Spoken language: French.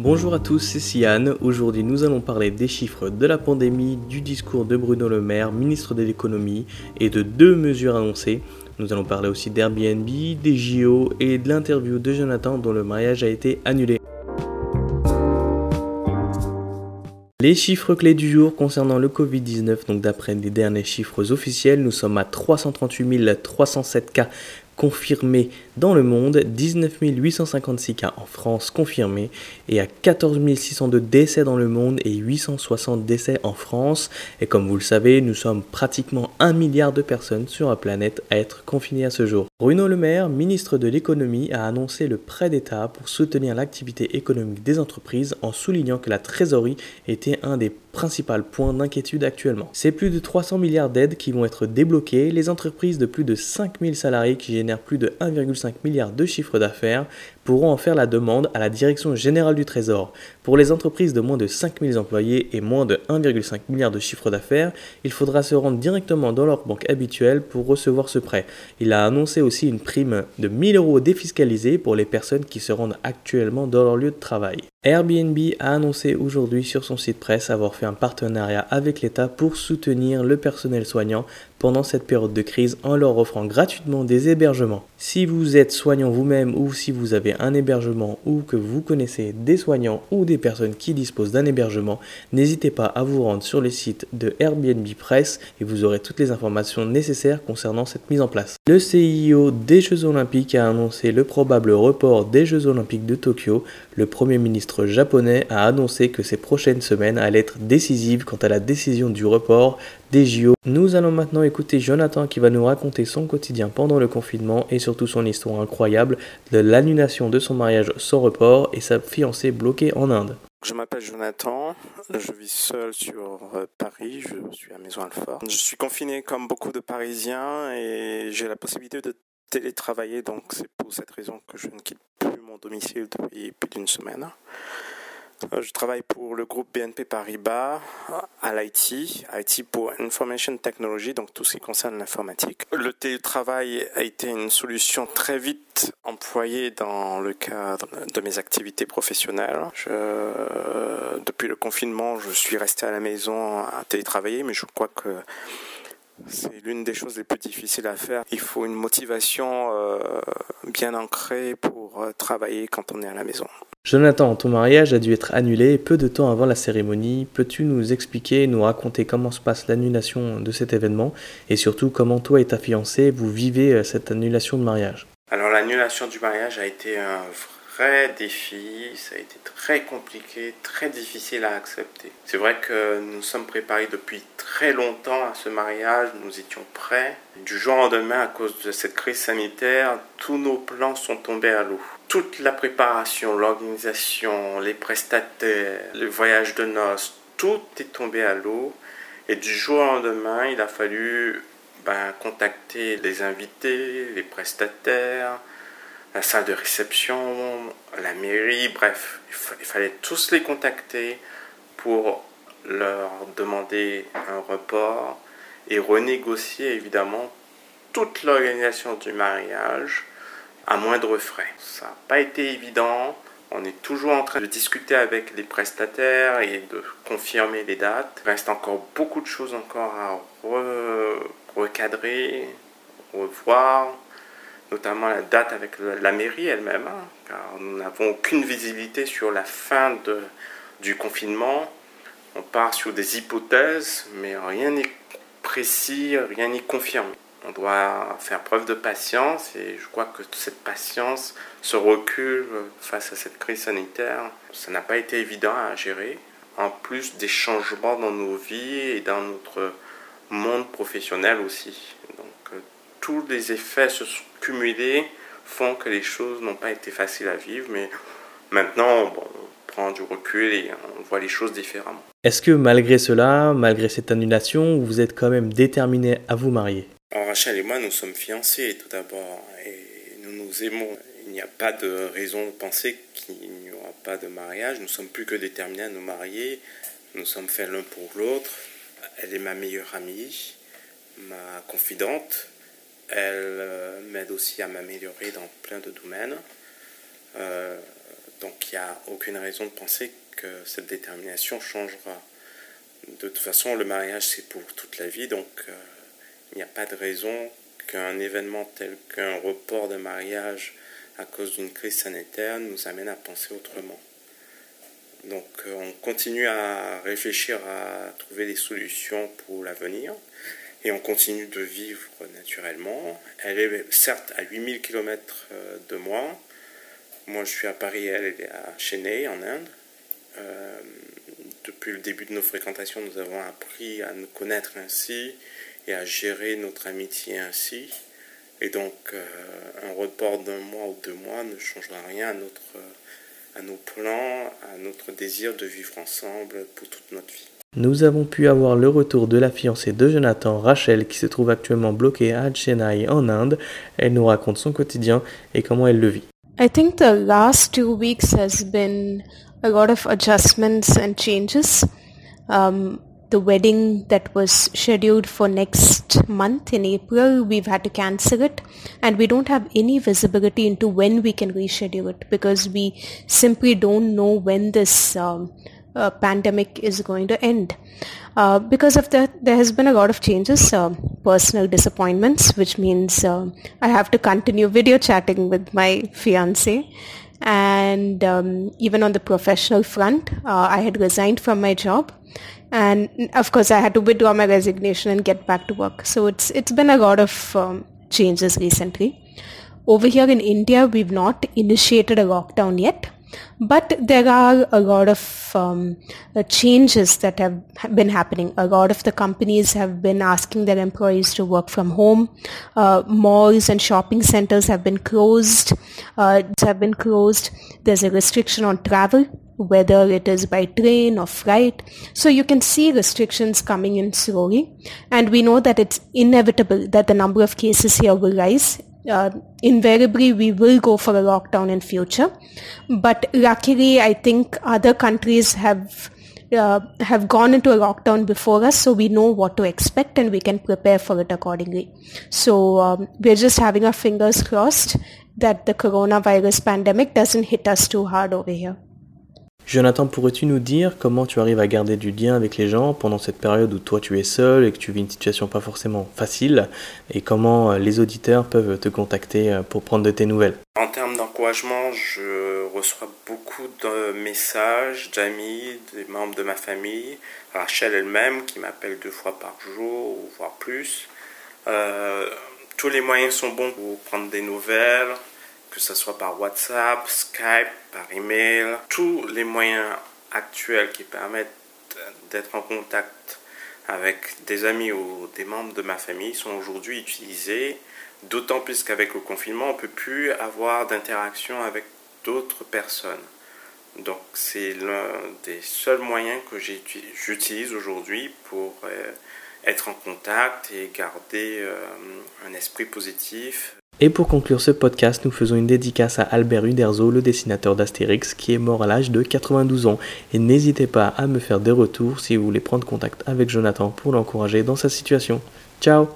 Bonjour à tous, c'est Siane. Aujourd'hui, nous allons parler des chiffres de la pandémie, du discours de Bruno Le Maire, ministre de l'économie, et de deux mesures annoncées. Nous allons parler aussi d'Airbnb, des JO et de l'interview de Jonathan dont le mariage a été annulé. Les chiffres clés du jour concernant le Covid-19, donc d'après les derniers chiffres officiels, nous sommes à 338 307 cas confirmés dans le monde, 19 856 cas en France confirmés et à 14 602 décès dans le monde et 860 décès en France. Et comme vous le savez, nous sommes pratiquement un milliard de personnes sur la planète à être confinées à ce jour. Bruno Le Maire, ministre de l'économie, a annoncé le prêt d'État pour soutenir l'activité économique des entreprises en soulignant que la trésorerie était un des principaux points d'inquiétude actuellement. C'est plus de 300 milliards d'aides qui vont être débloquées. Les entreprises de plus de 5000 salariés qui génèrent plus de 1,5 milliards de chiffre d'affaires pourront en faire la demande à la Direction générale du Trésor. Pour les entreprises de moins de 5000 employés et moins de 1,5 milliard de chiffre d'affaires, il faudra se rendre directement dans leur banque habituelle pour recevoir ce prêt. Il a annoncé aussi une prime de 1000 euros défiscalisée pour les personnes qui se rendent actuellement dans leur lieu de travail. Airbnb a annoncé aujourd'hui sur son site presse avoir fait un partenariat avec l'État pour soutenir le personnel soignant pendant cette période de crise en leur offrant gratuitement des hébergements. Si vous êtes soignant vous-même ou si vous avez un hébergement ou que vous connaissez des soignants ou des personnes qui disposent d'un hébergement, n'hésitez pas à vous rendre sur le site de Airbnb Press et vous aurez toutes les informations nécessaires concernant cette mise en place. Le CIO des Jeux Olympiques a annoncé le probable report des Jeux Olympiques de Tokyo. Le Premier ministre japonais a annoncé que ces prochaines semaines allaient être décisives quant à la décision du report des JO. Nous allons maintenant écouter Jonathan qui va nous raconter son quotidien pendant le confinement et surtout son histoire incroyable de l'annulation de son mariage sans report et sa fiancée bloquée en Inde. Je m'appelle Jonathan, je vis seul sur euh, Paris, je suis à Maison Alfort. Je suis confiné comme beaucoup de Parisiens et j'ai la possibilité de télétravailler, donc c'est pour cette raison que je ne quitte plus mon domicile depuis plus d'une semaine. Euh, je travaille pour le groupe BNP Paribas à l'IT, IT pour Information Technology, donc tout ce qui concerne l'informatique. Le télétravail a été une solution très vite employée dans le cadre de mes activités professionnelles. Depuis le confinement, je suis resté à la maison à télétravailler, mais je crois que c'est l'une des choses les plus difficiles à faire. Il faut une motivation euh, bien ancrée pour euh, travailler quand on est à la maison. Jonathan, ton mariage a dû être annulé peu de temps avant la cérémonie. Peux-tu nous expliquer, nous raconter comment se passe l'annulation de cet événement et surtout comment toi et ta fiancée vous vivez euh, cette annulation de mariage? Alors l'annulation du mariage a été un vrai défi, ça a été très compliqué, très difficile à accepter. C'est vrai que nous sommes préparés depuis très longtemps à ce mariage, nous étions prêts. Du jour au lendemain, à cause de cette crise sanitaire, tous nos plans sont tombés à l'eau toute la préparation, l'organisation, les prestataires, le voyage de noces, tout est tombé à l'eau. Et du jour au lendemain, il a fallu ben, contacter les invités, les prestataires, la salle de réception, la mairie, bref, il, fallait tous les contacter pour leur demander un report et renégocier évidemment toute l'organisation du mariage à moindre frais. Ça n'a pas été évident. On est toujours en train de discuter avec les prestataires et de confirmer les dates. Il reste encore beaucoup de choses encore à recadrer, revoir, notamment la date avec la mairie elle-même, hein, car nous n'avons aucune visibilité sur la fin de, du confinement. On part sur des hypothèses, mais rien n'est précis, rien n'est confirmé. On doit faire preuve de patience et je crois que cette patience se recule face à cette crise sanitaire. Ça n'a pas été évident à gérer, en plus des changements dans nos vies et dans notre monde professionnel aussi. Euh, tous les effets se sont cumulés font que les choses n'ont pas été faciles à vivre, mais maintenant on prend du recul et on voit les choses différemment. Est-ce que malgré cela, malgré cette annulation, vous êtes quand même déterminé à vous marier? Rachel et moi, nous sommes fiancés tout d'abord et nous nous aimons. Il n'y a pas de raison de penser qu'il n'y aura pas de mariage. Nous sommes plus que déterminés à nous marier. Nous sommes faits l'un pour l'autre. Elle est ma meilleure amie, ma confidente. Elle euh, m'aide aussi à m'améliorer dans plein de domaines. Euh, Donc il n'y a aucune raison de penser que cette détermination changera. De toute façon, le mariage, c'est pour toute la vie, donc euh, il n'y a pas de raison qu'un événement tel qu'un report de mariage à cause d'une crise sanitaire nous amène à penser autrement. Donc on continue à réfléchir à trouver des solutions pour l'avenir et on continue de vivre naturellement. Elle est certes à 8000 km euh, de moi. Moi je suis à Paris, elle, est à Chennai en Inde. Euh, depuis le début de nos fréquentations, nous avons appris à nous connaître ainsi et à gérer notre amitié ainsi. Et donc, un report d'un mois ou deux mois ne changera rien à notre à nos plans, à notre désir de vivre ensemble pour toute notre vie. Nous avons pu avoir le retour de la fiancée de Jonathan, Rachel, qui se trouve actuellement bloquée à Chennai en Inde. Elle nous raconte son quotidien et comment elle le vit. I think the last two weeks has been a lot of adjustments and changes. Um, the wedding that was scheduled for next month in April, we've had to cancel it and we don't have any visibility into when we can reschedule it because we simply don't know when this um, uh, pandemic is going to end. Uh, because of that, there has been a lot of changes, uh, personal disappointments, which means uh, I have to continue video chatting with my fiance. And um, even on the professional front, uh, I had resigned from my job and of course I had to withdraw my resignation and get back to work. So it's it's been a lot of um, changes recently. Over here in India, we've not initiated a lockdown yet, but there are a lot of um, uh, changes that have been happening. A lot of the companies have been asking their employees to work from home. Uh, malls and shopping centers have been closed. Uh, have been closed. There's a restriction on travel whether it is by train or flight. So you can see restrictions coming in slowly. And we know that it's inevitable that the number of cases here will rise. Uh, invariably, we will go for a lockdown in future. But luckily, I think other countries have uh, have gone into a lockdown before us, so we know what to expect and we can prepare for it accordingly. So um, we're just having our fingers crossed that the coronavirus pandemic doesn't hit us too hard over here. Jonathan, pourrais-tu nous dire comment tu arrives à garder du lien avec les gens pendant cette période où toi tu es seul et que tu vis une situation pas forcément facile? Et comment euh, les auditeurs peuvent te contacter euh, pour prendre de tes nouvelles? En termes d'encouragement, je reçois beaucoup de messages d'amis, des membres de ma famille, Rachel elle-même qui m'appelle deux fois par jour ou voire plus. Euh, tous les moyens sont bons pour prendre des nouvelles, que ce soit par WhatsApp, Skype, par email, tous les moyens actuels qui permettent d'être en contact avec des amis ou des membres de ma famille sont aujourd'hui utilisés, d'autant plus qu'avec le confinement, on ne peut plus avoir d'interaction avec d'autres personnes. Donc c'est l'un des seuls moyens que j'utilise aujourd'hui pour euh, être en contact et garder euh, un esprit positif et pour conclure ce podcast, nous faisons une dédicace à Albert Uderzo, le dessinateur d'Astérix, qui est mort à l'âge de 92 ans. Et n'hésitez pas à me faire des retours si vous voulez prendre contact avec Jonathan pour l'encourager dans sa situation. Ciao